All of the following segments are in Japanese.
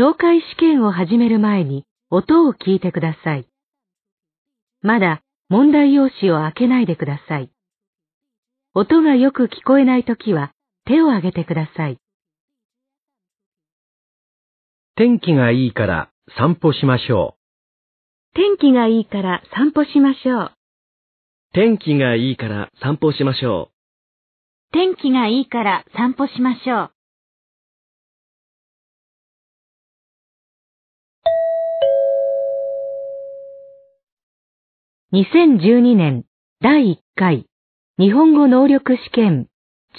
懲戒試験を始める前に音を聞いてください。まだ問題用紙を開けないでください。音がよく聞こえないときは手を挙げてください。天気がいいから散歩しましょ天気がいいから散歩しましょう。天気がいいから散歩しましょ天気がいいから散歩しましょう。2012年第1回日本語能力試験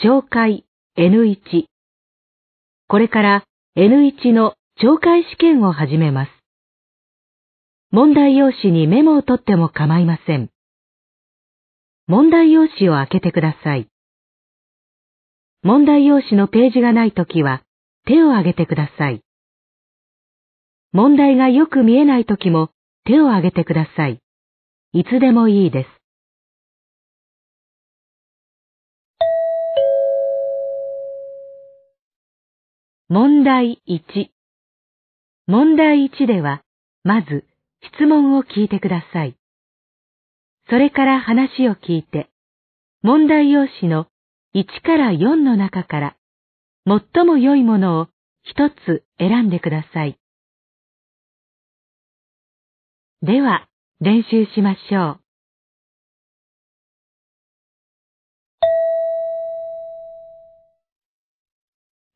懲戒 N1 これから N1 の懲戒試験を始めます。問題用紙にメモを取っても構いません。問題用紙を開けてください。問題用紙のページがないときは手を挙げてください。問題がよく見えないときも手を挙げてください。いつでもいいです。問題1問題1では、まず質問を聞いてください。それから話を聞いて、問題用紙の1から4の中から、最も良いものを一つ選んでください。では、練習しましょう。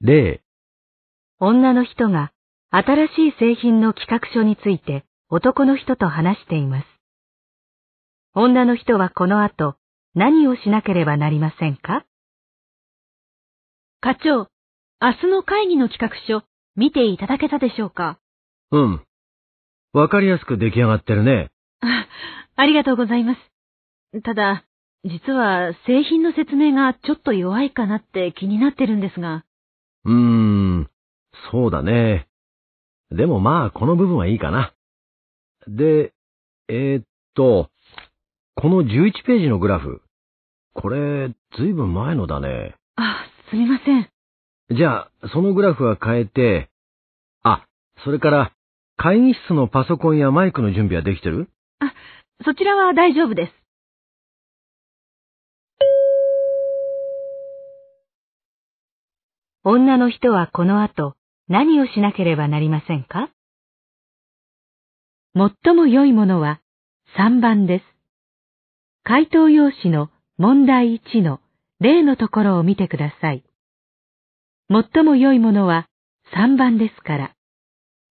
う。例、女の人が新しい製品の企画書について男の人と話しています。女の人はこの後何をしなければなりませんか？課長、明日の会議の企画書、見ていただけたでしょうか？うん。わかりやすく出来上がってるね。あ、ありがとうございます。ただ、実は製品の説明がちょっと弱いかなって気になってるんですが。うーん、そうだね。でもまあ、この部分はいいかな。で、えー、っと、この11ページのグラフ。これ、ずいぶん前のだね。あ、すみません。じゃあ、そのグラフは変えて、あ、それから、会議室のパソコンやマイクの準備はできてる？あ、そちらは大丈夫です。女の人はこの後何をしなければなりませんか？最も良いものは3番です。回答用紙の問題1の例のところを見てください。最も良いものは3番ですから、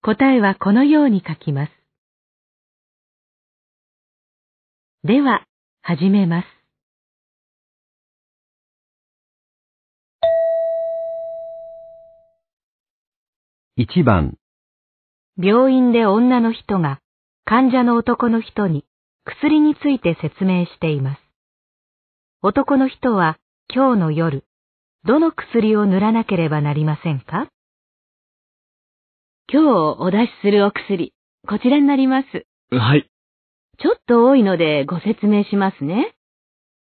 答えはこのように書きます。では、始めます。1番、病院で女の人が患者の男の人に薬について説明しています。男の人は今日の夜、どの薬を塗らなければなりませんか？今日お出しするお薬、こちらになります。う。はい。ちょっと多いのでご説明しますね。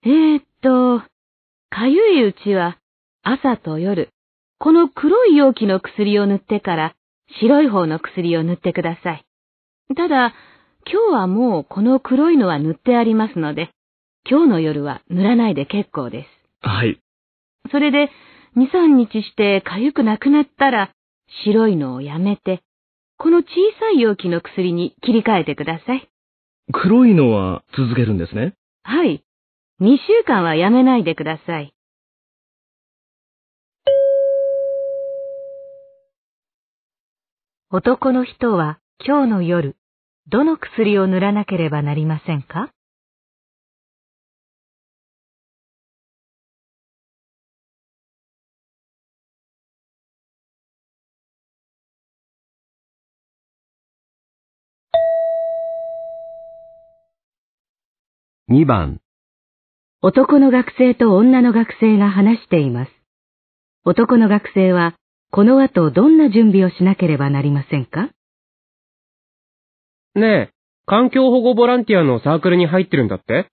えー、っと、かゆいうちは朝と夜、この黒い容器の薬を塗ってから白い方の薬を塗ってください。ただ、今日はもうこの黒いのは塗ってありますので、今日の夜は塗らないで結構です。はい。それで、2、3日して痒くなくなったら、白いのをやめて、この小さい容器の薬に切り替えてください。黒いのは続けるんですね。はい。2週間はやめないでください。男の人は今日の夜、どの薬を塗らなければなりませんか？2番、男の学生と女の学生が話しています。男の学生はこの後どんな準備をしなければなりませんか？ねえ、環境保護ボランティアのサークルに入ってるんだって？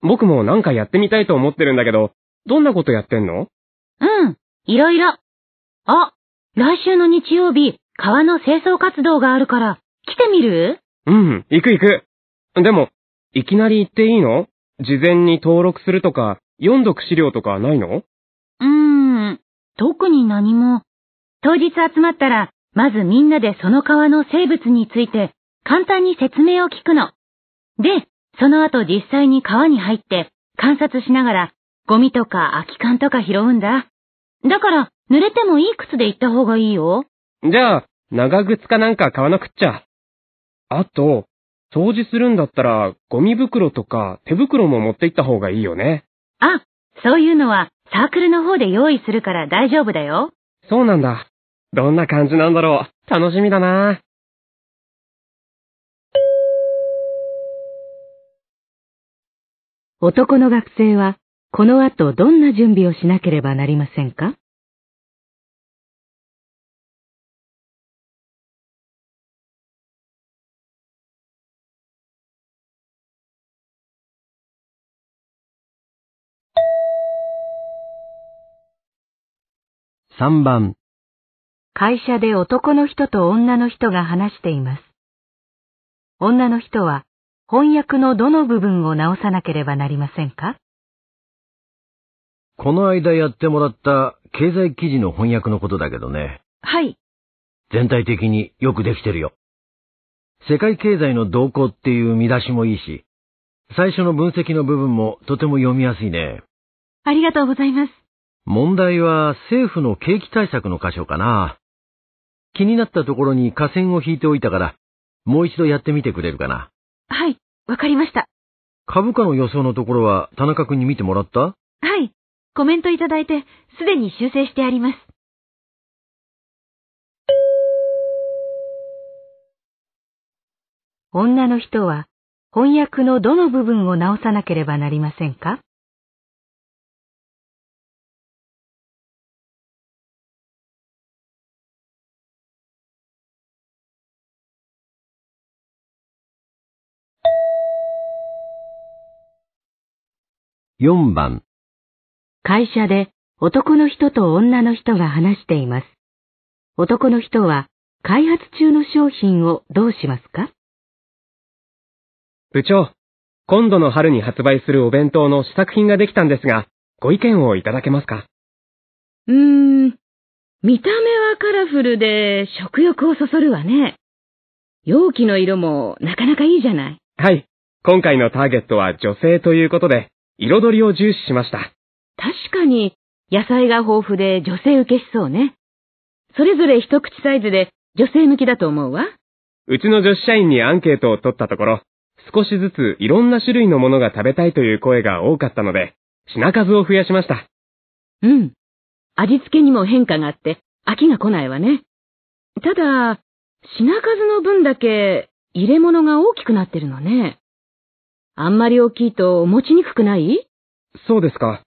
僕もなんかやってみたいと思ってるんだけど、どんなことやってんの？うん、いろいろ。あ、来週の日曜日、川の清掃活動があるから、来てみる？うん、行く行く。でも、いきなり行っていいの？事前に登録するとか、読んどく資料とかないの？うーん、特に何も。当日集まったら、まずみんなでその川の生物について、簡単に説明を聞くの。で、その後実際に川に入って、観察しながら、ゴミとか空き缶とか拾うんだ。だから、濡れてもいい靴で行った方がいいよ。じゃあ、長靴かなんか買わなくっちゃ。あと、掃除するんだったら、ゴミ袋とか手袋も持って行った方がいいよね。あ、そういうのはサークルの方で用意するから大丈夫だよ。そうなんだ。どんな感じなんだろう。楽しみだな。男の学生は、この後どんな準備をしなければなりませんか？3番、会社で男の人と女の人が話しています。女の人は翻訳のどの部分を直さなければなりませんか？この間やってもらった経済記事の翻訳のことだけどね。はい。全体的によくできてるよ。世界経済の動向っていう見出しもいいし、最初の分析の部分もとても読みやすいね。ありがとうございます。問題は政府の景気対策の箇所かな。気になったところに下線を引いておいたから、もう一度やってみてくれるかな。はい、わかりました。株価の予想のところは田中君に見てもらった？はい。コメントいただいて、すでに修正してあります。女の人は翻訳のどの部分を直さなければなりませんか？4番、会社で男の人と女の人が話しています。男の人は開発中の商品をどうしますか？部長、今度の春に発売するお弁当の試作品ができたんですが、ご意見をいただけますか？うーん。見た目はカラフルで食欲をそそるわね。容器の色もなかなかいいじゃない。はい。今回のターゲットは女性ということで、彩りを重視しました。確かに野菜が豊富で女性受けしそうね。それぞれ一口サイズで女性向きだと思うわ。うちの女子社員にアンケートを取ったところ、少しずついろんな種類のものが食べたいという声が多かったので、品数を増やしました。うん。味付けにも変化があって飽きが来ないわね。ただ、品数の分だけ入れ物が大きくなってるのね。あんまり大きいと持ちにくくない？そうですか。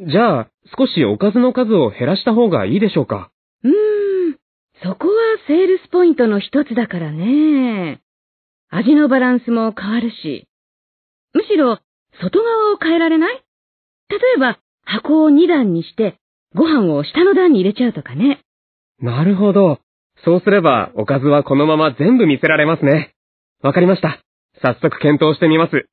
じゃあ、少しおかずの数を減らした方がいいでしょうか？うーん。そこはセールスポイントの一つだからね。味のバランスも変わるし。むしろ、外側を変えられない？例えば、箱を2段にして、ご飯を下の段に入れちゃうとかね。なるほど。そうすれば、おかずはこのまま全部見せられますね。わかりました。早速検討してみます。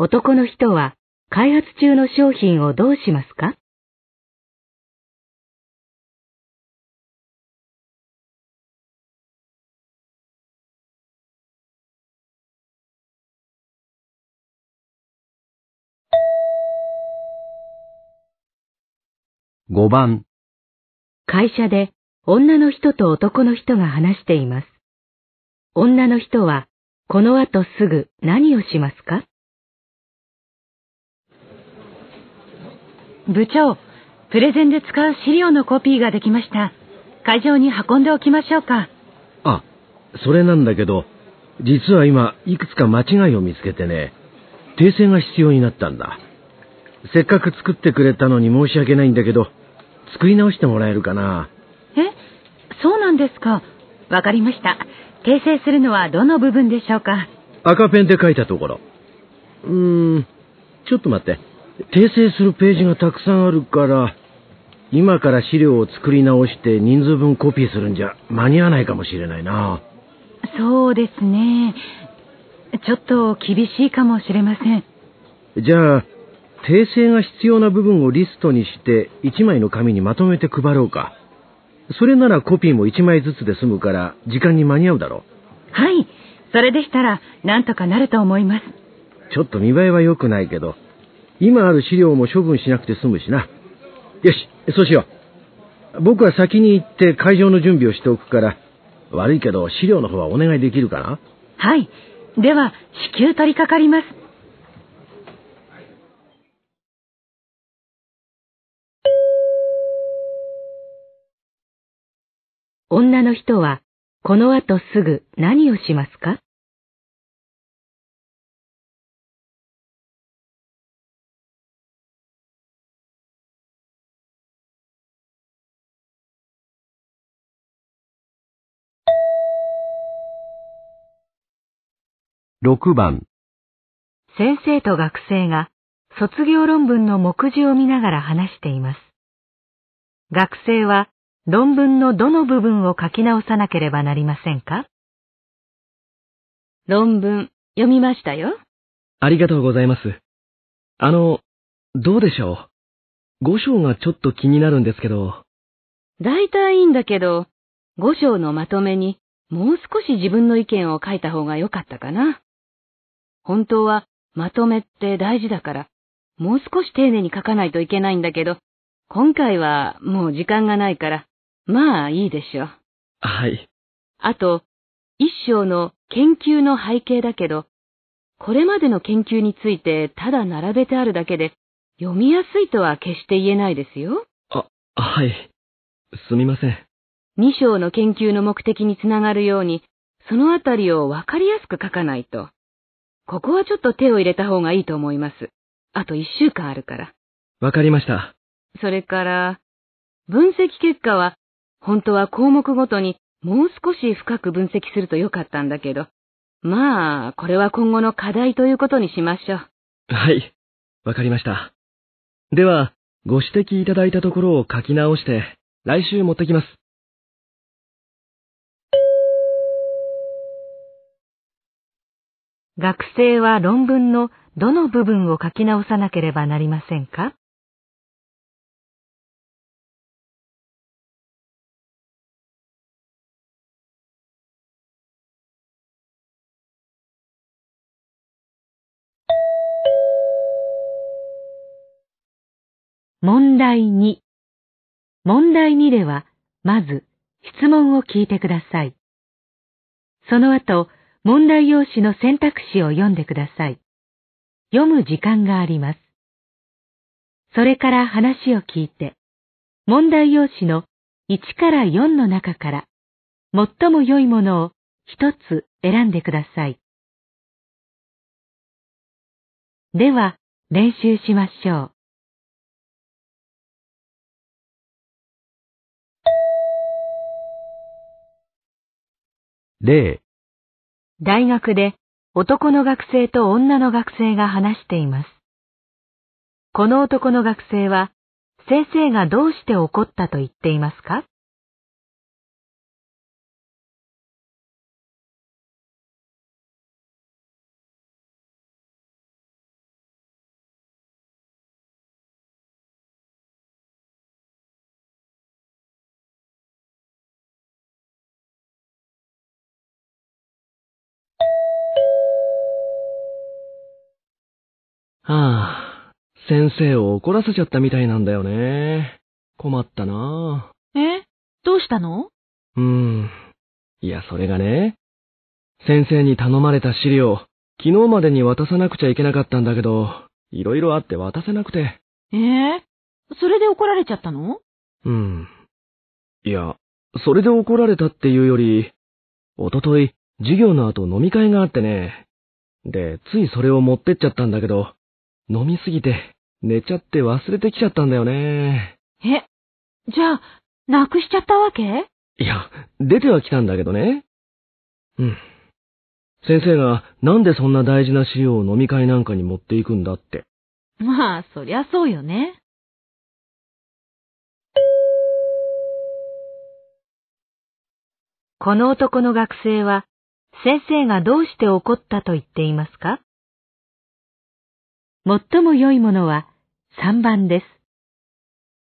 男の人は開発中の商品をどうしますか？5番、会社で女の人と男の人が話しています。女の人はこの後すぐ何をしますか？部長、プレゼンで使う資料のコピーができました。会場に運んでおきましょうか。あ、それなんだけど、実は今、いくつか間違いを見つけてね、訂正が必要になったんだ。せっかく作ってくれたのに申し訳ないんだけど、作り直してもらえるかな。え？そうなんですか。わかりました。訂正するのはどの部分でしょうか？赤ペンで書いたところ。うーん、ちょっと待って。訂正するページがたくさんあるから、今から資料を作り直して人数分コピーするんじゃ間に合わないかもしれないな。そうですね。ちょっと厳しいかもしれません。じゃあ、訂正が必要な部分をリストにして1枚の紙にまとめて配ろうか。それならコピーも1枚ずつで済むから時間に間に合うだろはい。それでしたら、なんとかなると思います。う。ちょっと見栄えは良くないけど、今ある資料も処分しなくて済むしな。よし、そうしよう。僕は先に行って会場の準備をしておくから、悪いけど資料の方はお願いできるかな？はい。では、至急取り掛かります。女の人はこの後すぐ何をしますか？6番、先生と学生が卒業論文の目次を見ながら話しています。学生は論文のどの部分を書き直さなければなりませんか？論文、読みましたよ。ありがとうございます。あの、どうでしょう？五章がちょっと気になるんですけど。大体いいんだけど、五章のまとめにもう少し自分の意見を書いた方が良かったかな。本当はまとめって大事だから、もう少し丁寧に書かないといけないんだけど、今回はもう時間がないから、まあいいでしょう。はい。あと、一章の研究の背景だけど、これまでの研究についてただ並べてあるだけで、読みやすいとは決して言えないですよ。はい。すみません。二章の研究の目的につながるように、そのあたりをわかりやすく書かないと。ここはちょっと手を入れた方がいいと思います。あと一週間あるから。わかりました。それから、分析結果は、本当は項目ごとにもう少し深く分析するとよかったんだけど、まあ、これは今後の課題ということにしましょう。はい。わかりました。では、ご指摘いただいたところを書き直して、来週持ってきます。学生は論文のどの部分を書き直さなければなりませんか？問題2問題2では、まず質問を聞いてください。その後、問題用紙の選択肢を読んでください。読む時間があります。それから話を聞いて、問題用紙の1から4の中から、最も良いものを一つ選んでください。では、練習しましょう。例、大学で男の学生と女の学生が話しています。この男の学生は先生がどうして怒ったと言っていますか？あ、先生を怒らせちゃったみたいなんだよね。困ったなえ？どうしたの？うーん。いや、それがね、先生に頼まれた資料、昨日までに渡さなくちゃいけなかったんだけど、いろいろあって渡せなくて。ええ？それで怒られちゃったの？うん。いや、それで怒られたっていうより、おととい、授業の後飲み会があってね。で、ついそれを持ってっちゃったんだけど、飲みすぎて、寝ちゃって忘れてきちゃったんだよね。え、じゃあ、なくしちゃったわけ？いや、出ては来たんだけどね。うん。先生がなんでそんな大事な資料を飲み会なんかに持っていくんだって。まあ、そりゃそうよね。この男の学生は、先生がどうして怒ったと言っていますか？最も良いものは3番です。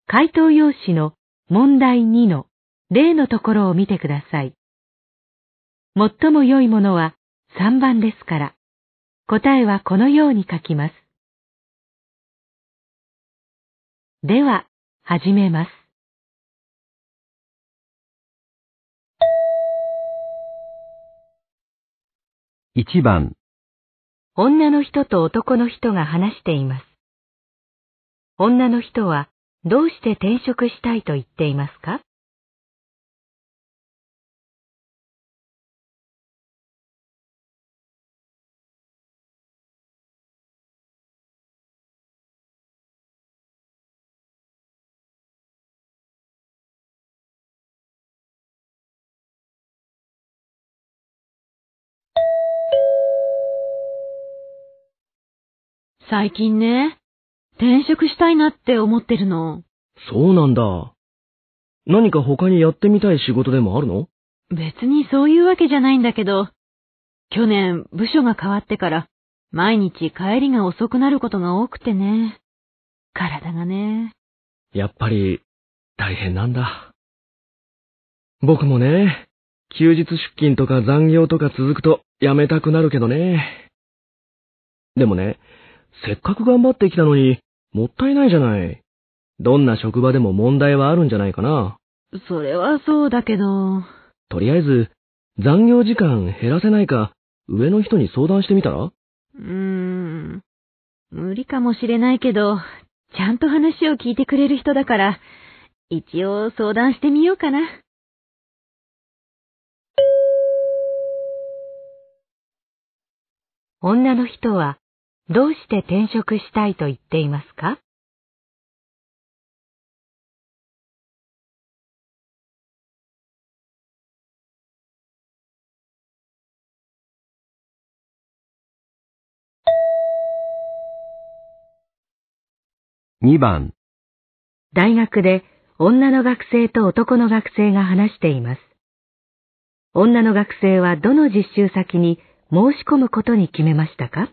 回答用紙の問題2の例のところを見てください。最も良いものは3番ですから、答えはこのように書きます。では、始めます。1番、女の人と男の人が話しています。女の人はどうして転職したいと言っていますか？最近ね、転職したいなって思ってるの。そうなんだ。何か他にやってみたい仕事でもあるの？別にそういうわけじゃないんだけど、去年部署が変わってから毎日帰りが遅くなることが多くてね。体がね。やっぱり、大変なんだ。僕もね、休日出勤とか残業とか続くと辞めたくなるけどね。でもね、せっかく頑張ってきたのに、もったいないじゃない。どんな職場でも問題はあるんじゃないかな。それはそうだけど。とりあえず、残業時間減らせないか、上の人に相談してみたら？うーん。無理かもしれないけど、ちゃんと話を聞いてくれる人だから、一応相談してみようかな。女の人はどうして転職したいと言っていますか？2番、大学で女の学生と男の学生が話しています。女の学生はどの実習先に申し込むことに決めましたか？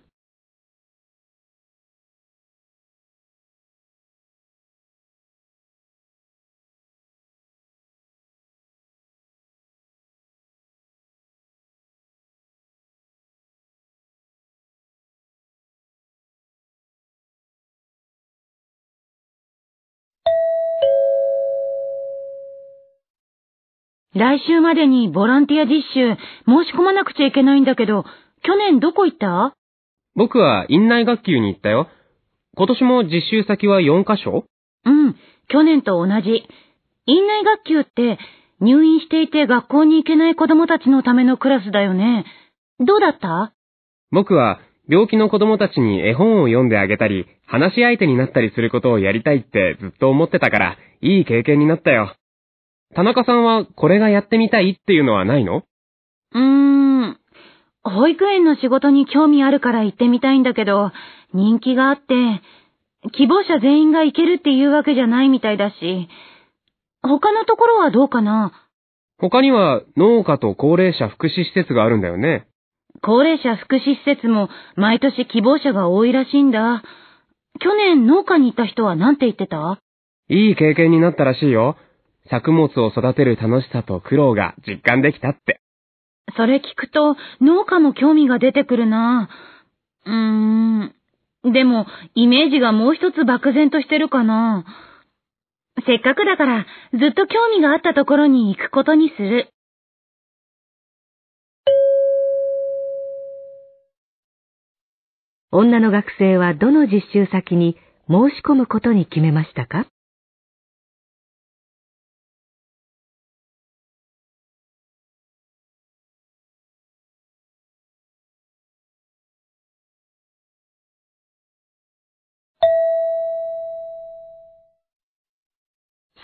来週までにボランティア実習申し込まなくちゃいけないんだけど、去年どこ行った？僕は院内学級に行ったよ。今年も実習先は4カ所？うん、去年と同じ。院内学級って入院していて学校に行けない子供たちのためのクラスだよね。どうだった？僕は病気の子供たちに絵本を読んであげたり、話し相手になったりすることをやりたいってずっと思ってたから、いい経験になったよ。田中さんはこれがやってみたいっていうのはないの？うーん。保育園の仕事に興味あるから行ってみたいんだけど、人気があって、希望者全員が行けるっていうわけじゃないみたいだし、他のところはどうかな？他には農家と高齢者福祉施設があるんだよね。高齢者福祉施設も毎年希望者が多いらしいんだ。去年農家に行った人は何て言ってた？いい経験になったらしいよ。作物を育てる楽しさと苦労が実感できたって。それ聞くと農家も興味が出てくるな。うーん。でも、イメージがもう一つ漠然としてるかな。せっかくだから、ずっと興味があったところに行くことにする。女の学生はどの実習先に申し込むことに決めましたか？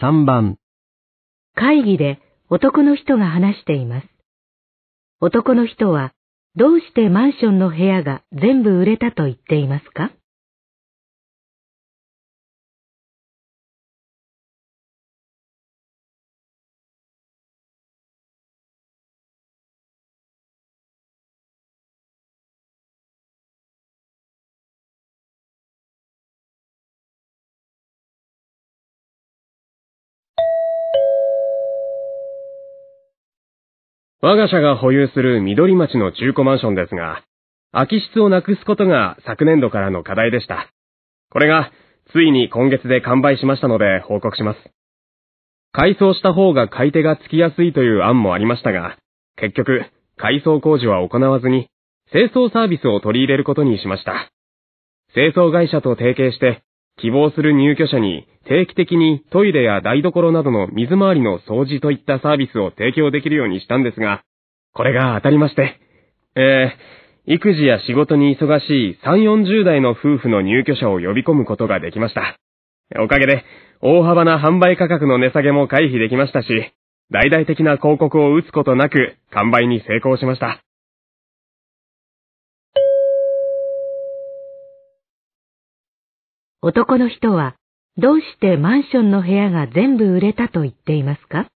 3番、会議で男の人が話しています。男の人はどうしてマンションの部屋が全部売れたと言っていますか？我が社が保有する緑町の中古マンションですが、空き室をなくすことが昨年度からの課題でした。これが、ついに今月で完売しましたので報告します。改装した方が買い手がつきやすいという案もありましたが、結局、改装工事は行わずに、清掃サービスを取り入れることにしました。清掃会社と提携して、希望する入居者に定期的にトイレや台所などの水回りの掃除といったサービスを提供できるようにしたんですが、これが当たりまして、えー、育児や仕事に忙しい3、40代の夫婦の入居者を呼び込むことができました。おかげで、大幅な販売価格の値下げも回避できましたし、大々的な広告を打つことなく完売に成功しました。男の人はどうしてマンションの部屋が全部売れたと言っていますか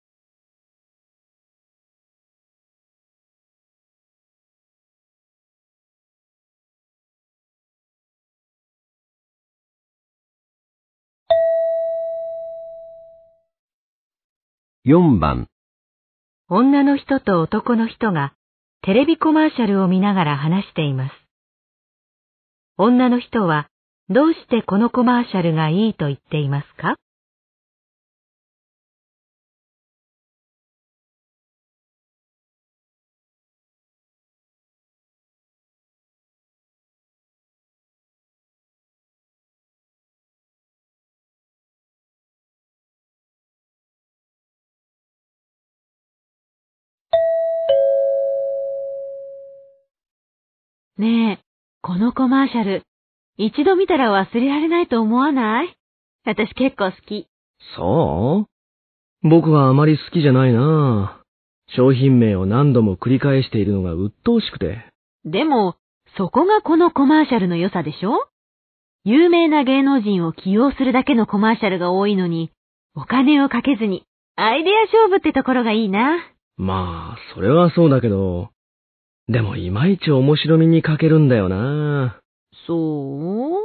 ？4番女の人と男の人がテレビコマーシャルを見ながら話しています。女の人はどうしてこのコマーシャルがいいと言っていますか？ねえ、このコマーシャル、一度見たら忘れられないと思わない？私結構好き。そう？僕はあまり好きじゃないな商品名を何度も繰り返しているのが鬱陶しくて。でも、そこがこのコマーシャルの良さでしょ？有名な芸能人を起用するだけのコマーシャルが多いのに、お金をかけずに、アイデア勝負ってところがいいな。まあ、それはそうだけど、でもいまいち面白みに欠けるんだよな。そ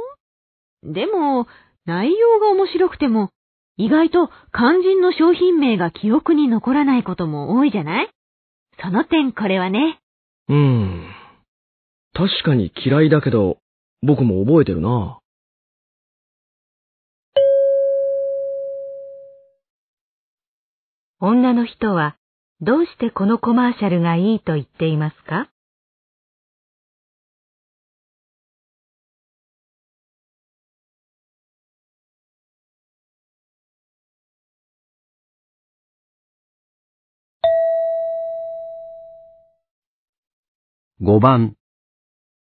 う？でも、内容が面白くても、意外と肝心の商品名が記憶に残らないことも多いじゃない？その点これはね。うーん。確かに嫌いだけど、僕も覚えてるな。女の人はどうしてこのコマーシャルがいいと言っていますか？5番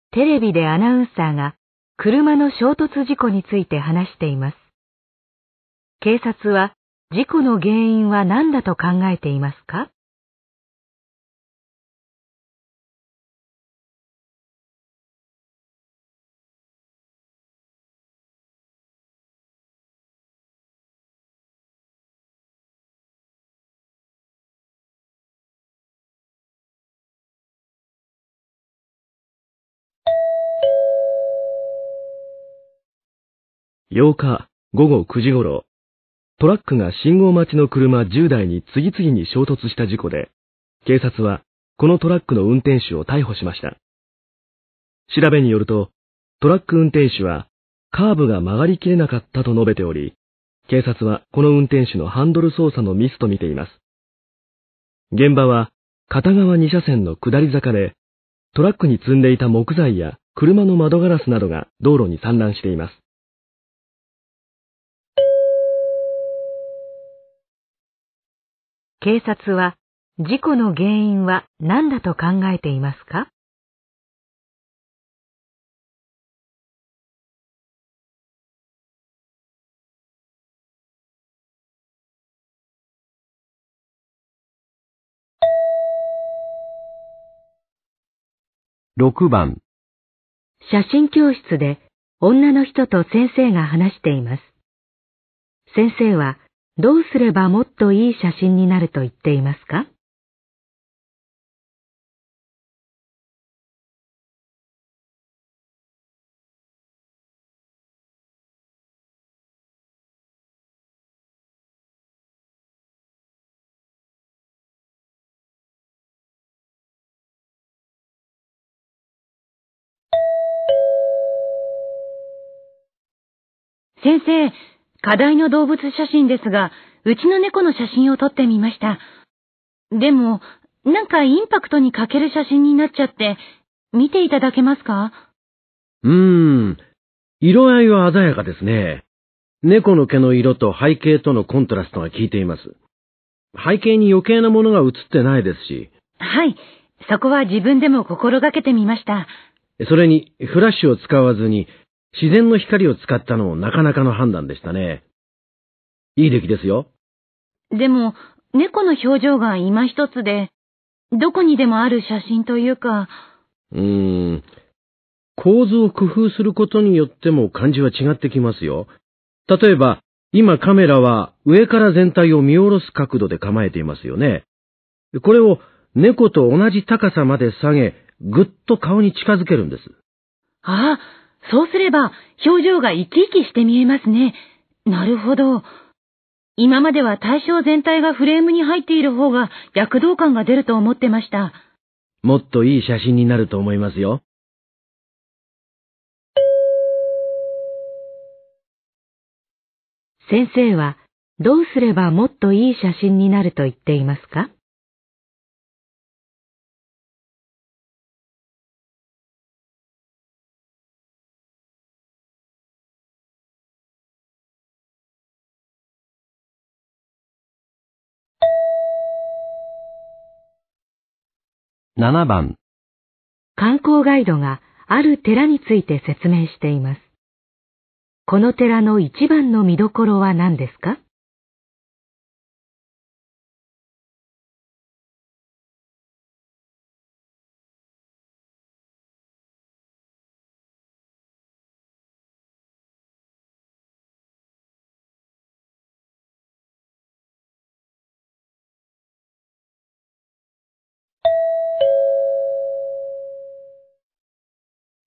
テレビでアナウンサーが車の衝突事故について話しています。警察は事故の原因は何だと考えていますか？8日午後9時頃、トラックが信号待ちの車10台に次々に衝突した事故で、警察はこのトラックの運転手を逮捕しました。調べによると、トラック運転手はカーブが曲がりきれなかったと述べており、警察はこの運転手のハンドル操作のミスとみています。現場は片側2車線の下り坂で、トラックに積んでいた木材や車の窓ガラスなどが道路に散乱しています。警察は事故の原因は何だと考えていますか？6番写真教室で女の人と先生が話しています。先生はどうすればもっといい写真になると言っていますか？先生、課題の動物写真ですが、うちの猫の写真を撮ってみました。でも、なんかインパクトに欠ける写真になっちゃって、見ていただけますか？うーん。色合いは鮮やかですね。猫の毛の色と背景とのコントラストが効いています。背景に余計なものが映ってないですし。はい。そこは自分でも心がけてみました。それに、フラッシュを使わずに、自然の光を使ったのもなかなかの判断でしたね。いい出来ですよ。でも、猫の表情が今一つで、どこにでもある写真というか。うーん。構図を工夫することによっても感じは違ってきますよ。例えば、今カメラは上から全体を見下ろす角度で構えていますよね。これを猫と同じ高さまで下げ、ぐっと顔に近づけるんです。ああ、そうすれば表情が生き生きして見えますね。なるほど。今までは対象全体がフレームに入っている方が躍動感が出ると思ってました。もっといい写真になると思いますよ。先生はどうすればもっといい写真になると言っていますか？7番観光ガイドがある寺について説明しています。この寺の一番の見どころは何ですか？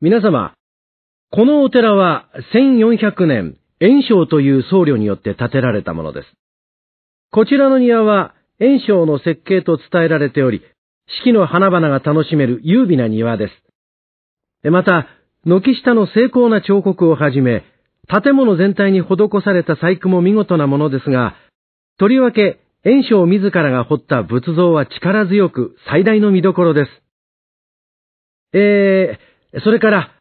皆様、このお寺は1400年、炎章という僧侶によって建てられたものです。こちらの庭は炎章の設計と伝えられており、四季の花々が楽しめる優美な庭です。また、軒下の精巧な彫刻をはじめ、建物全体に施された細工も見事なものですが、とりわけ、炎章自らが彫った仏像は力強く最大の見どころです。えー、それから、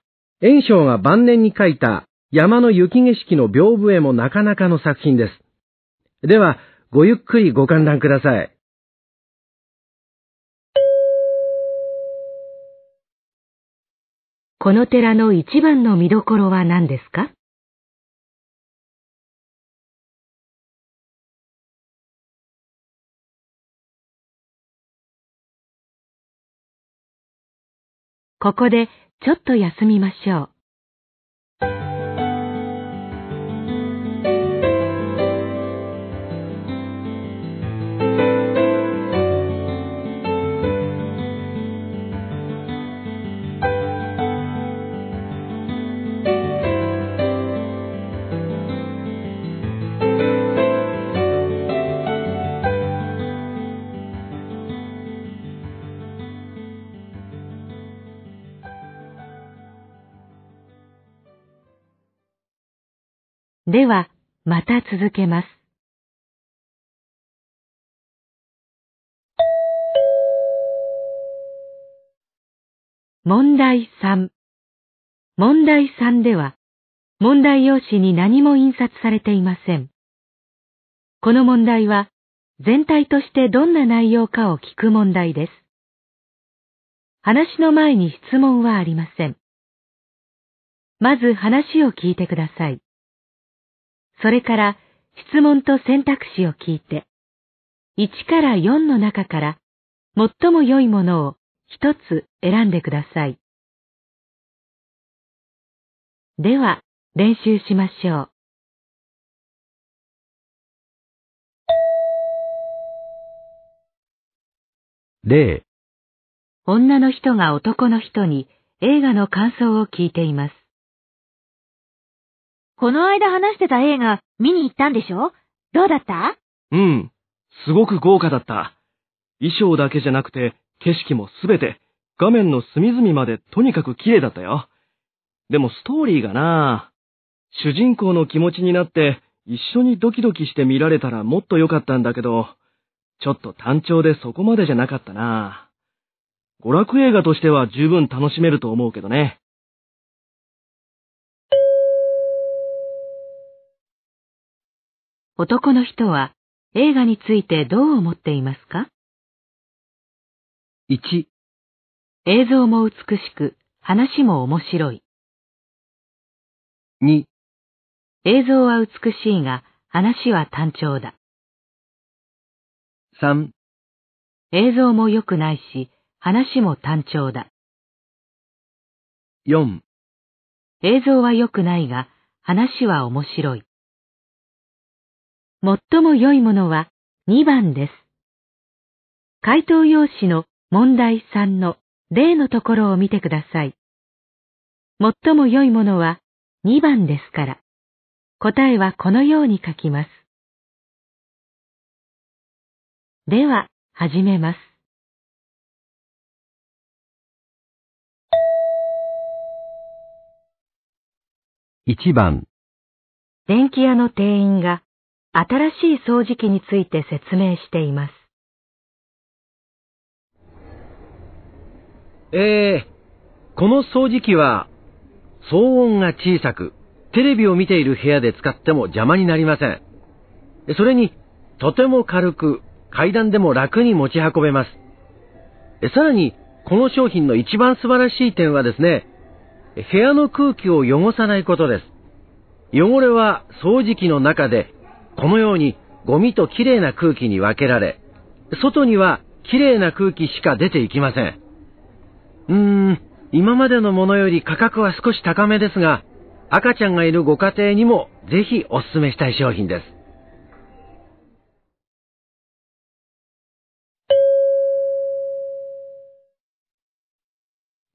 炎章が晩年に描いた山の雪景色の屏風絵もなかなかの作品です。では、ごゆっくりご観覧ください。この寺の一番の見どころは何ですか？ここでちょっと休みましょう。では、また続けます。問題3。問題3では、問題用紙に何も印刷されていません。この問題は、全体としてどんな内容かを聞く問題です。話の前に質問はありません。まず話を聞いてください。それから質問と選択肢を聞いて、1から4の中から最も良いものを一つ選んでください。では、練習しましょう。例女の人が男の人に映画の感想を聞いています。この間話してた映画見に行ったんでしょ？どうだった？うん。すごく豪華だった。衣装だけじゃなくて景色もすべて画面の隅々までとにかく綺麗だったよ。でもストーリーがな主人公の気持ちになって一緒にドキドキして見られたらもっと良かったんだけど、ちょっと単調でそこまでじゃなかったな。娯楽映画としては十分楽しめると思うけどね。男の人は映画についてどう思っていますか ?1、映像も美しく、話も面白い。2、映像は美しいが、話は単調だ。3、映像も良くないし、話も単調だ。4、映像は良くないが、話は面白い。最も良いものは2番です。回答用紙の問題3の例のところを見てください。最も良いものは2番ですから、答えはこのように書きます。では、始めます。1番、電気屋の店員が新しい掃除機について説明しています。えー、この掃除機は、騒音が小さく、テレビを見ている部屋で使っても邪魔になりません。それに、とても軽く、階段でも楽に持ち運べます。さらに、この商品の一番素晴らしい点はですね、部屋の空気を汚さないことです。汚れは掃除機の中で、このようにゴミときれいな空気に分けられ、外にはきれいな空気しか出ていきません。うーん、今までのものより価格は少し高めですが、赤ちゃんがいるご家庭にもぜひお勧めしたい商品です。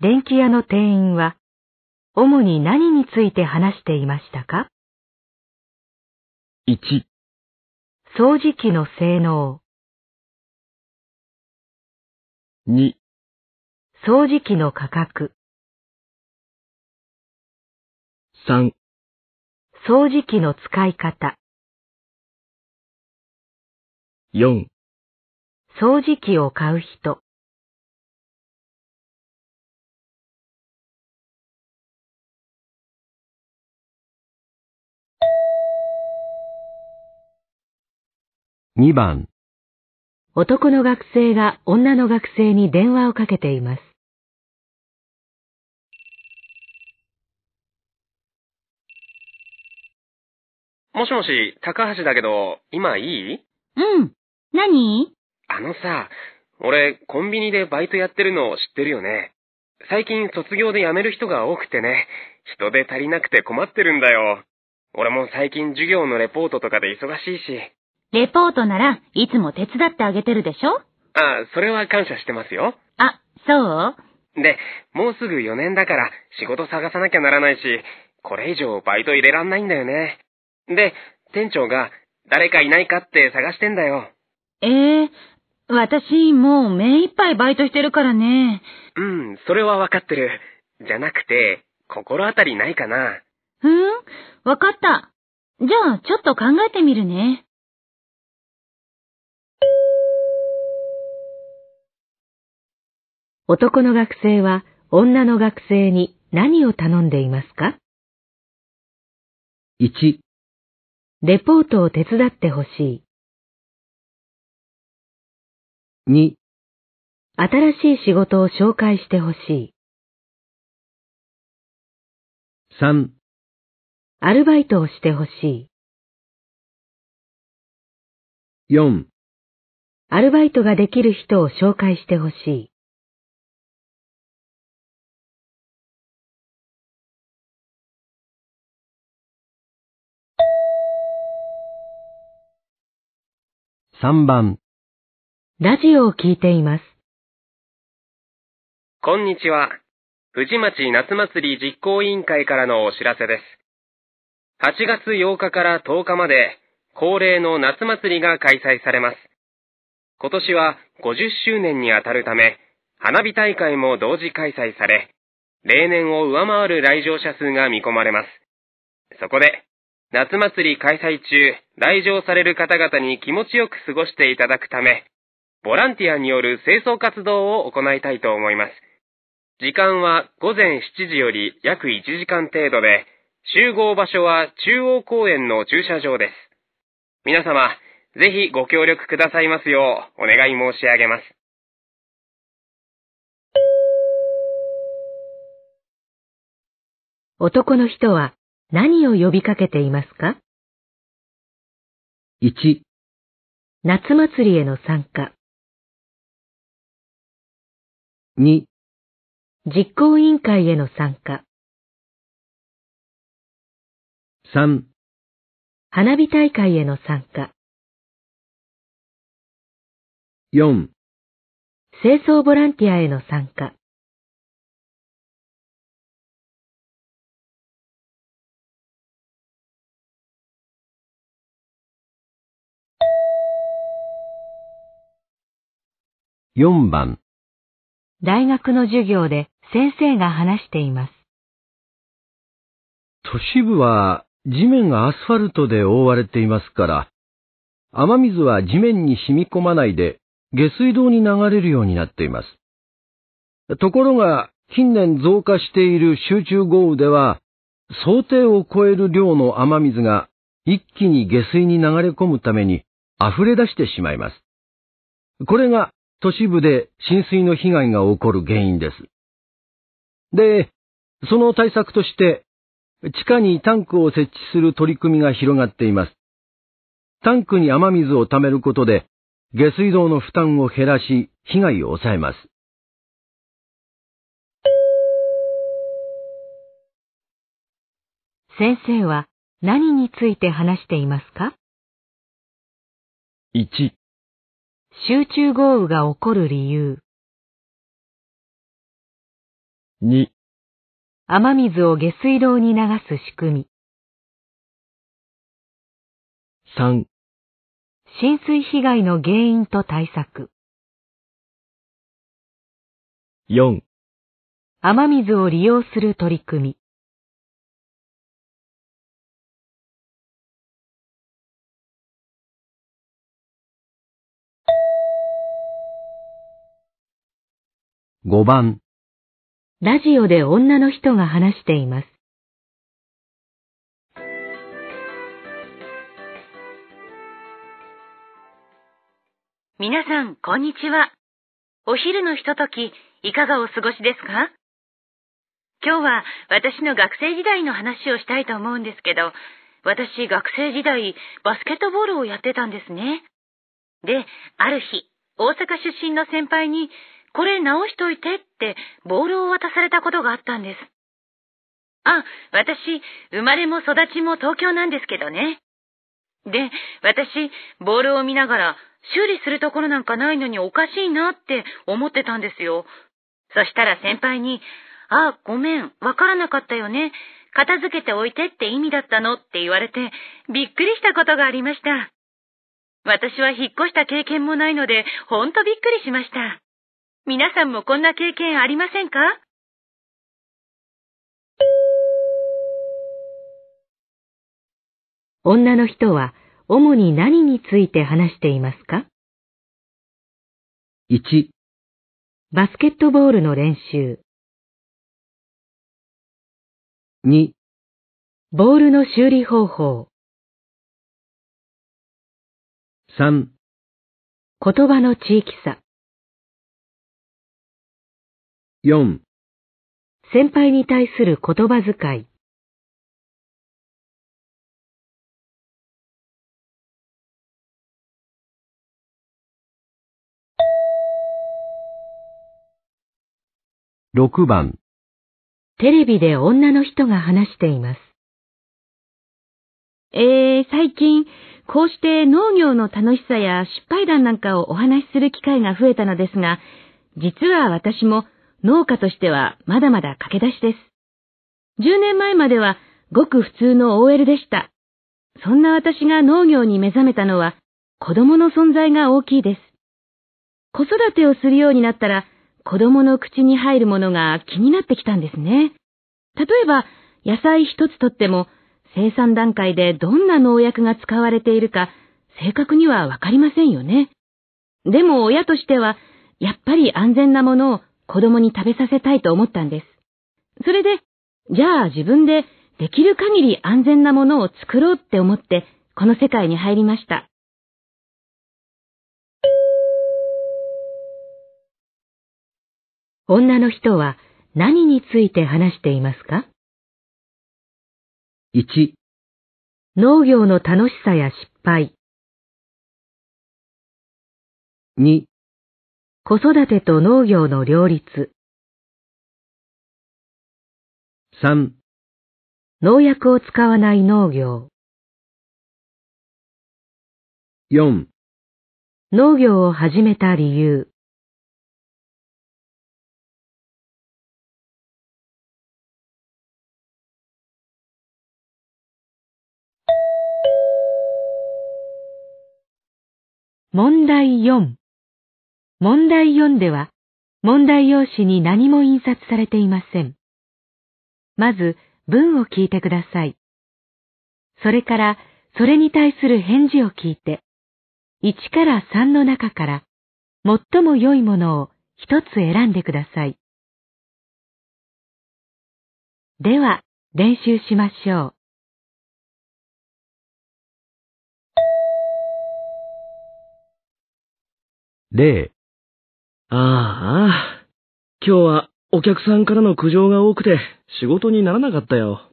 電気屋の店員は、主に何について話していましたか？1、掃除機の性能、2、掃除機の価格、3、掃除機の使い方、4、掃除機を買う人、2番、男の学生が女の学生に電話をかけています。もしもし、高橋だけど、今いい？うん。何？あのさ、俺、コンビニでバイトやってるの知ってるよね。最近卒業で辞める人が多くてね、人手足りなくて困ってるんだよ。俺も最近授業のレポートとかで忙しいし。レポートならいつも手伝ってあげてるでしょ？あ、それは感謝してますよ。あ、そう？で、もうすぐ4年だから仕事探さなきゃならないし、これ以上バイト入れらんないんだよね。で、店長が誰かいないかって探してんだよ。ええ私もう目いっぱいバイトしてるからね。うん、それはわかってる。じゃなくて、心当たりないかな。うん？わかった。じゃあ、ちょっと考えてみるね。男の学生は女の学生に何を頼んでいますか？1、レポートを手伝ってほしい。2、新しい仕事を紹介してほしい。3、アルバイトをしてほしい。4、アルバイトができる人を紹介してほしい。3番、ラジオを聞いています。こんにちは。藤町夏祭り実行委員会からのお知らせです。8月8日から10日まで恒例の夏祭りが開催されます。今年は50周年にあたるため、花火大会も同時開催され、例年を上回る来場者数が見込まれます。そこで、夏祭り開催中、来場される方々に気持ちよく過ごしていただくため、ボランティアによる清掃活動を行いたいと思います。時間は午前7時より約1時間程度で、集合場所は中央公園の駐車場です。皆様、ぜひご協力くださいますようお願い申し上げます。男の人は何を呼びかけていますか ?1、夏祭りへの参加。2、実行委員会への参加。3、花火大会への参加。4、清掃ボランティアへの参加。4番大学の授業で先生が話しています。都市部は地面がアスファルトで覆われていますから、雨水は地面に染み込まないで下水道に流れるようになっています。ところが近年増加している集中豪雨では、想定を超える量の雨水が一気に下水に流れ込むために溢れ出してしまいます。これが都市部で浸水の被害が起こる原因です。で、その対策として、地下にタンクを設置する取り組みが広がっています。タンクに雨水を溜めることで、下水道の負担を減らし、被害を抑えます。先生は何について話していますか ?1、集中豪雨が起こる理由。2、雨水を下水道に流す仕組み。3、浸水被害の原因と対策。4、雨水を利用する取り組み。5番ラジオで女の人が話しています。皆さん、こんにちは。お昼のひととき、いかがお過ごしですか？今日は私の学生時代の話をしたいと思うんですけど、私学生時代バスケットボールをやってたんですね。で、ある日、大阪出身の先輩にこれ直しといてってボールを渡されたことがあったんです。あ、私、生まれも育ちも東京なんですけどね。で、私、ボールを見ながら、修理するところなんかないのにおかしいなって思ってたんですよ。そしたら先輩に、あ、ごめん、わからなかったよね。片付けておいてって意味だったの？って言われて、びっくりしたことがありました。私は引っ越した経験もないので、ほんとびっくりしました。皆さんもこんな経験ありませんか？女の人は主に何について話していますか ?1、バスケットボールの練習。2、ボールの修理方法。3、言葉の地域差。4先輩に対する言葉遣い。6番。テレビで女の人が話しています。えー、最近、こうして農業の楽しさや失敗談なんかをお話しする機会が増えたのですが、実は私も農家としてはまだまだ駆け出しです。10年前まではごく普通の OL でした。そんな私が農業に目覚めたのは子供の存在が大きいです。子育てをするようになったら子供の口に入るものが気になってきたんですね。例えば野菜一つとっても生産段階でどんな農薬が使われているか正確にはわかりませんよね。でも親としては、やっぱり安全なものを子供に食べさせたいと思ったんです。それで、じゃあ自分でできる限り安全なものを作ろうって思って、この世界に入りました。女の人は何について話していますか ?1 農業の楽しさや失敗2子育てと農業の両立。3農薬を使わない農業。4農業を始めた理由。問題4問題4では、問題用紙に何も印刷されていません。まず、文を聞いてください。それから、それに対する返事を聞いて、1から3の中から、最も良いものを一つ選んでください。では、練習しましょう。例ああ、今日はお客さんからの苦情が多くて仕事にならなかったよ。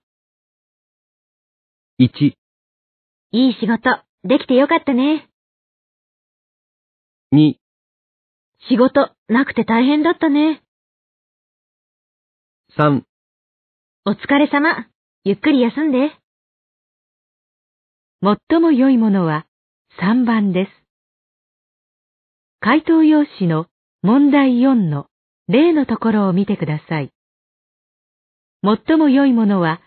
1、いい仕事、できてよかったね。2、仕事、なくて大変だったね。3、お疲れ様。ゆっくり休んで。最も良いものは3番です。回答用紙の問題4の例のところを見てください。最も良いものは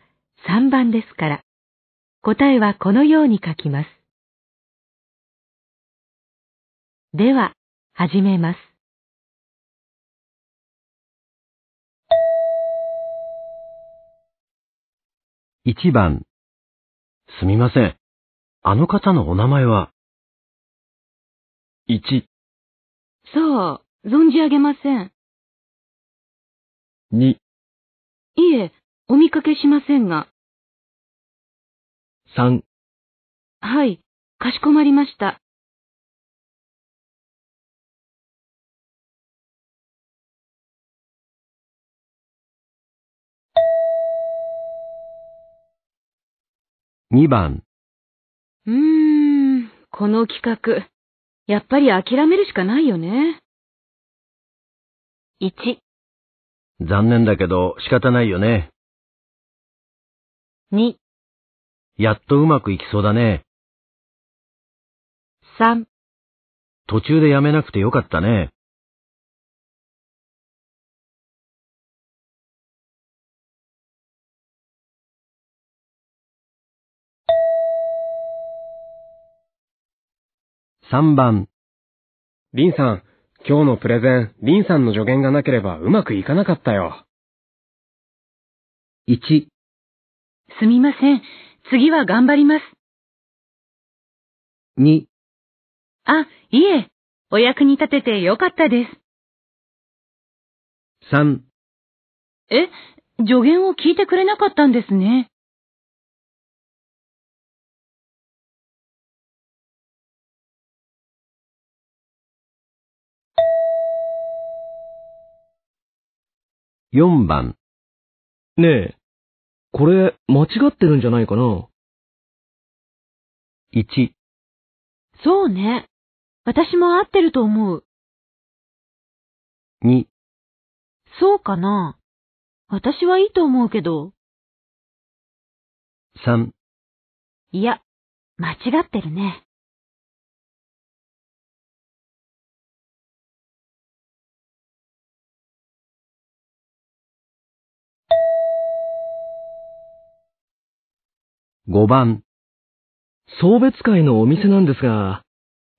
3番ですから、答えはこのように書きます。では、始めます。1番。すみません。あの方のお名前は？1、さあ、存じ上げません。2、いえ、お見かけしませんが。3、はい、かしこまりました。2番。うーん、この企画、やっぱり諦めるしかないよね。1、残念だけど仕方ないよね。2、やっとうまくいきそうだね。3、途中でやめなくてよかったね。3番。リンさん、今日のプレゼン、リンさんの助言がなければうまくいかなかったよ。1、すみません。次は頑張ります。2、あ、いえ、お役に立ててよかったです。3、え、助言を聞いてくれなかったんですね。4番。ねえ、これ間違ってるんじゃないかな1、そうね。私も合ってると思う。2、そうかな。私はいいと思うけど。3、いや、間違ってるね。5番。送別会のお店なんですが、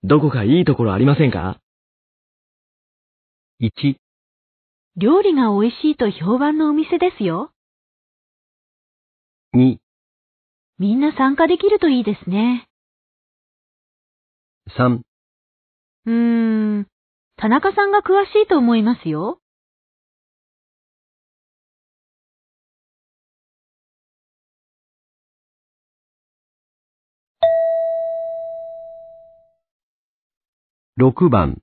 どこかいいところありませんか？1、料理が美味しいと評判のお店ですよ。2、みんな参加できるといいですね。3、うーん、田中さんが詳しいと思いますよ。6番、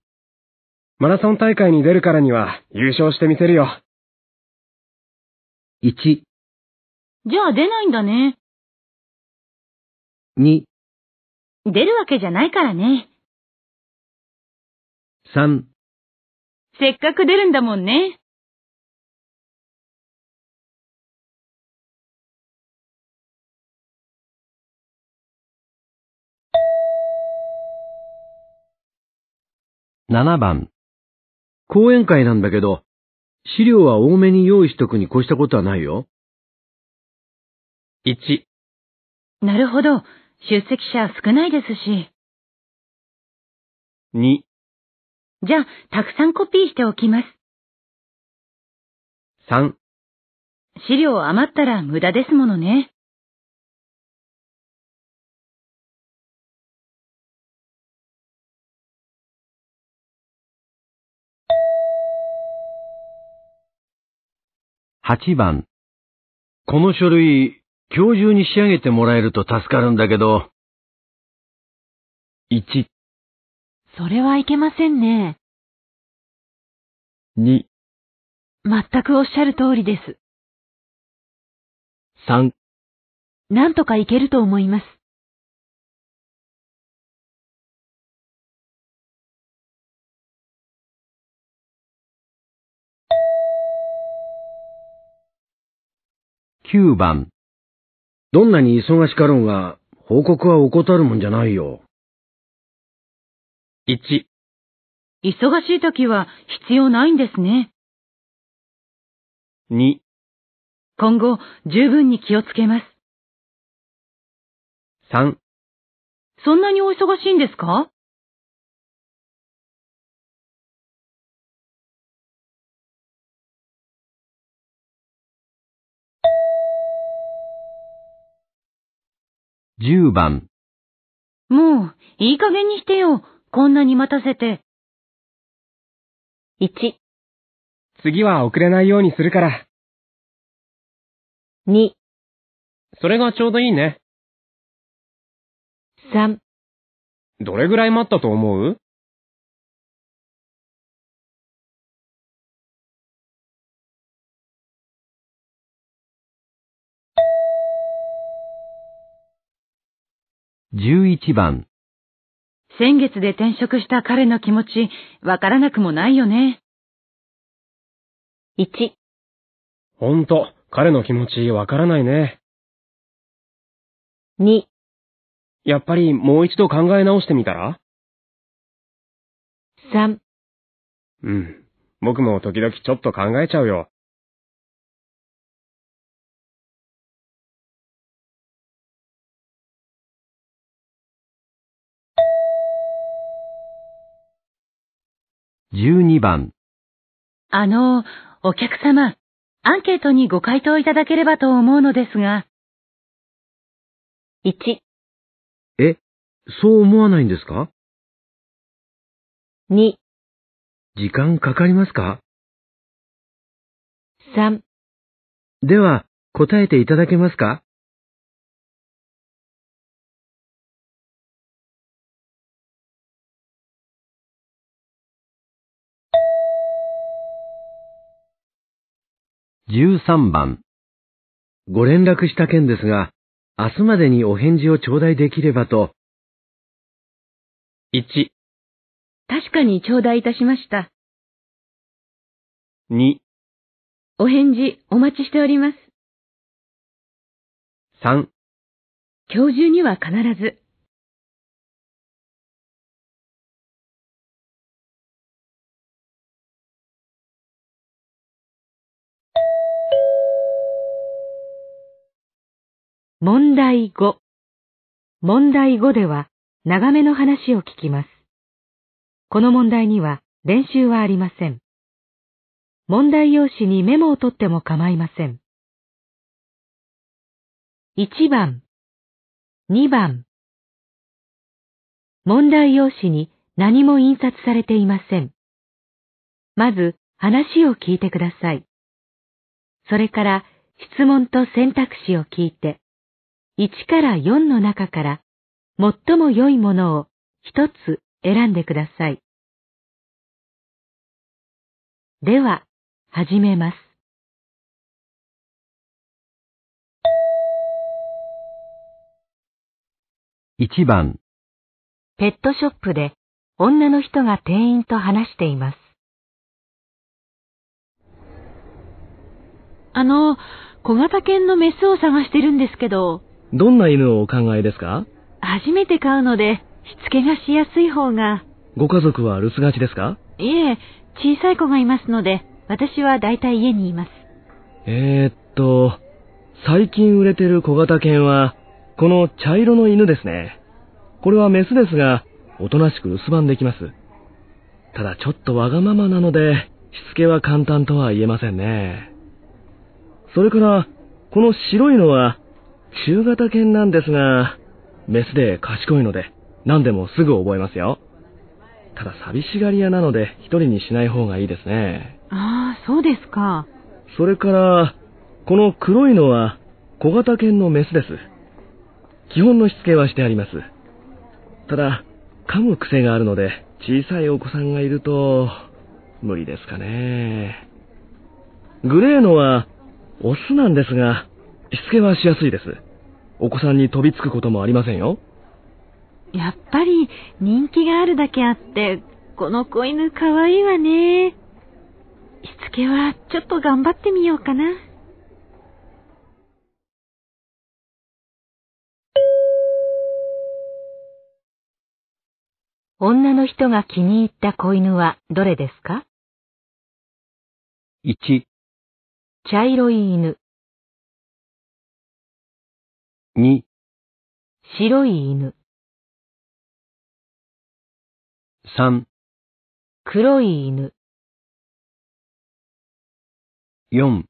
マラソン大会に出るからには優勝してみせるよ。1、じゃあ出ないんだね。2、出るわけじゃないからね。3、せっかく出るんだもんね。7番。講演会なんだけど、資料は多めに用意しとくに越したことはないよ。1、なるほど。出席者少ないですし。2、じゃあ、たくさんコピーしておきます。3、資料余ったら無駄ですものね。8番。この書類、今日中に仕上げてもらえると助かるんだけど。1、それはいけませんね。2、全くおっしゃる通りです。3、なんとかいけると思います。9番。どんなに忙しかろうが、報告は怠るもんじゃないよ。1、忙しい時は必要ないんですね。2、今後、十分に気をつけます。3、そんなにお忙しいんですか？10番。もう、いい加減にしてよ。こんなに待たせて。1、次は遅れないようにするから。2、それがちょうどいいね。3、どれぐらい待ったと思う？11番。先月で転職した彼の気持ち、わからなくもないよね。1、ほんと、彼の気持ちわからないね。2、やっぱりもう一度考え直してみたら？3、うん。僕も時々ちょっと考えちゃうよ。12番。あの、お客様、アンケートにご回答いただければと思うのですが。1、え、そう思わないんですか？2、時間かかりますか？3、では、答えていただけますか？13番。ご連絡した件ですが、明日までにお返事を頂戴できればと、1、確かに頂戴いたしました。2、お返事お待ちしております。3、今日中には必ず。問題5。問題5では長めの話を聞きます。この問題には練習はありません。問題用紙にメモを取っても構いません。1番、2番。問題用紙に何も印刷されていません。まず話を聞いてください。それから質問と選択肢を聞いて、1から4の中から最も良いものを一つ選んでください。では、始めます。1番、ペットショップで女の人が店員と話しています。あの、小型犬のメスを探してるんですけど、どんな犬をお考えですか？初めて飼うので、しつけがしやすい方が。ご家族は留守がちですか？いえ、小さい子がいますので、私は大体家にいます。えー、っと、最近売れてる小型犬は、この茶色の犬ですね。これはメスですが、おとなしく留守番できます。ただちょっとわがままなので、しつけは簡単とは言えませんね。それから、この白いのは、中型犬なんですが、メスで賢いので、何でもすぐ覚えますよ。ただ寂しがり屋なので、一人にしない方がいいですね。ああ、そうですか。それから、この黒いのは小型犬のメスです。基本のしつけはしてあります。ただ、噛む癖があるので、小さいお子さんがいると、無理ですかね。グレーのは、オスなんですが、しつけはしやすいです。お子さんに飛びつくこともありませんよ。やっぱり人気があるだけあって、この子犬かわいいわね。しつけはちょっと頑張ってみようかな。女の人が気に入った子犬はどれですか？1、茶色い犬、2、白い犬、3、黒い犬、4、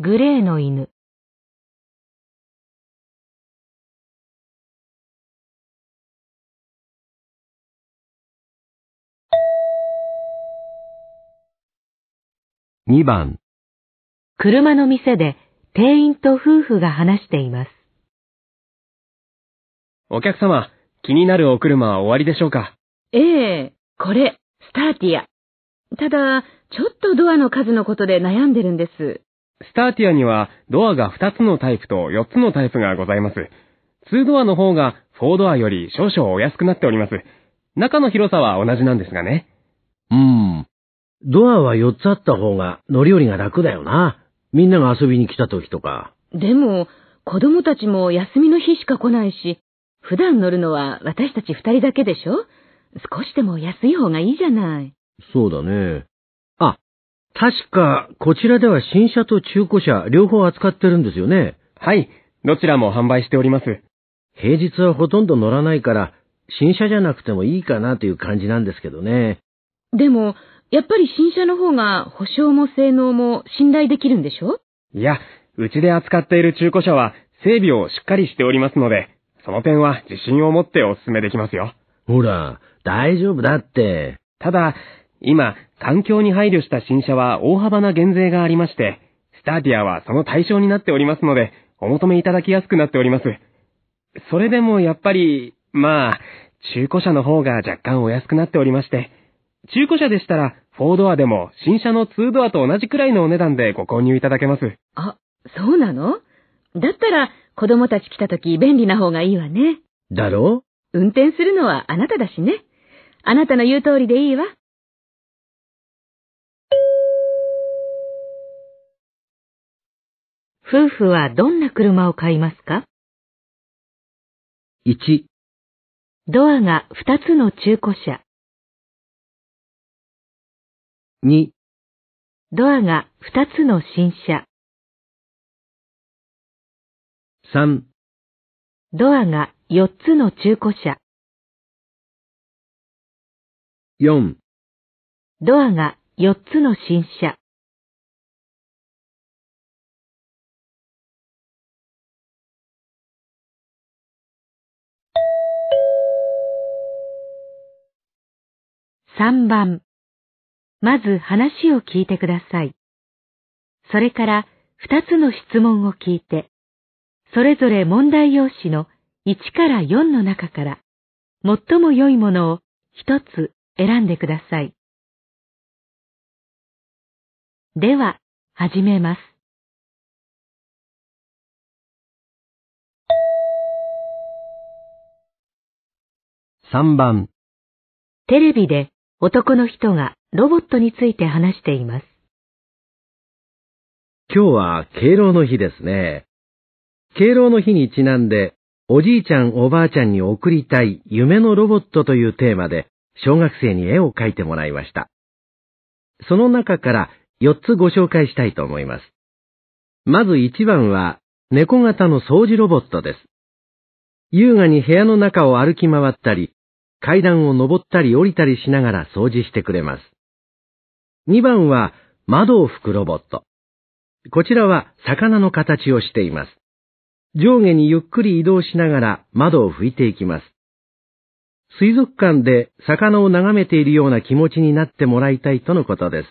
グレーの犬、2番、車の店で店員と夫婦が話しています。お客様、気になるお車は終わりでしょうか？ええ、これ、スターティア。ただ、ちょっとドアの数のことで悩んでるんです。スターティアにはドアが2つのタイプと4つのタイプがございます。2ドアの方が4ドアより少々お安くなっております。中の広さは同じなんですがね。うん。ドアは4つあった方が乗り降りが楽だよな。みんなが遊びに来た時とか。でも、子供たちも休みの日しか来ないし、普段乗るのは私たち二人だけでしょ？少しでも安い方がいいじゃない。そうだね。あ、確か、こちらでは新車と中古車両方扱ってるんですよね。はい、どちらも販売しております。平日はほとんど乗らないから、新車じゃなくてもいいかなという感じなんですけどね。でも、やっぱり新車の方が保証も性能も信頼できるんでしょ？いや、うちで扱っている中古車は整備をしっかりしておりますので、その点は自信を持ってお勧めできますよ。ほら、大丈夫だって。ただ、今、環境に配慮した新車は大幅な減税がありまして、スターティアはその対象になっておりますので、お求めいただきやすくなっております。それでもやっぱり、まあ、中古車の方が若干お安くなっておりまして、中古車でしたら、4ドアでも新車の2ドアと同じくらいのお値段でご購入いただけます。あ、そうなの？だったら、子供たち来た時便利な方がいいわね。だろ？運転するのはあなただしね。あなたの言う通りでいいわ。夫婦はどんな車を買いますか ?1、ドアが2つの中古車。2、ドアが2つの新車。3ドアが4つの中古車。4ドアが4つの新車。3番。まず話を聞いてください。それから2つの質問を聞いて、それぞれ問題用紙の1から4の中から最も良いものを1つ選んでください。では、始めます。3番、テレビで男の人がロボットについて話しています。今日は敬老の日ですね。敬老の日にちなんで、おじいちゃんおばあちゃんに送りたい夢のロボットというテーマで、小学生に絵を描いてもらいました。その中から4つご紹介したいと思います。まず1番は、猫型の掃除ロボットです。優雅に部屋の中を歩き回ったり、階段を登ったり降りたりしながら掃除してくれます。2番は、窓を拭くロボット。こちらは魚の形をしています。上下にゆっくり移動しながら窓を拭いていきます。水族館で魚を眺めているような気持ちになってもらいたいとのことです。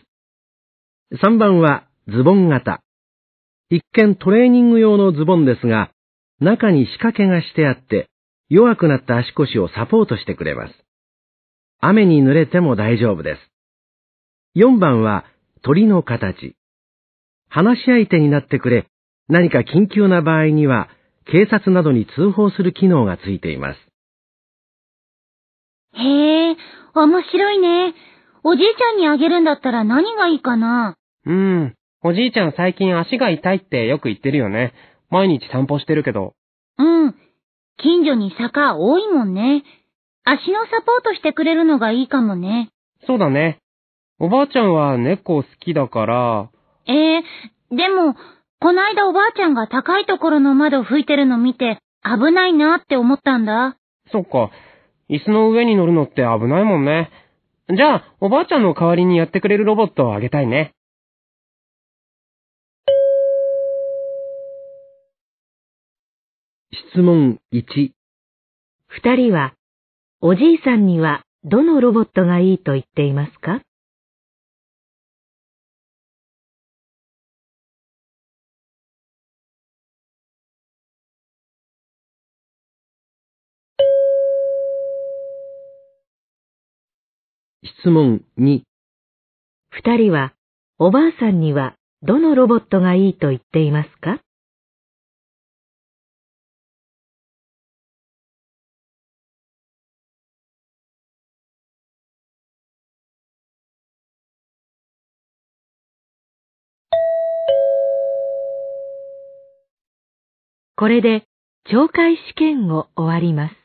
3番はズボン型。一見トレーニング用のズボンですが、中に仕掛けがしてあって、弱くなった足腰をサポートしてくれます。雨に濡れても大丈夫です。4番は鳥の形。話し相手になってくれ、何か緊急な場合には、警察などに通報する機能がついています。へえ、面白いね。おじいちゃんにあげるんだったら何がいいかな？うん。おじいちゃん最近足が痛いってよく言ってるよね。毎日散歩してるけど。うん。近所に坂多いもんね。足のサポートしてくれるのがいいかもね。そうだね。おばあちゃんは猫好きだから、ええでも、こないだおばあちゃんが高いところの窓拭いてるの見て危ないなって思ったんだ。そっか。椅子の上に乗るのって危ないもんね。じゃあ、おばあちゃんの代わりにやってくれるロボットをあげたいね。質問1、二人は、おじいさんにはどのロボットがいいと言っていますか？質問2、二人は、おばあさんにはどのロボットがいいと言っていますか？これで懲戒試験を終わります。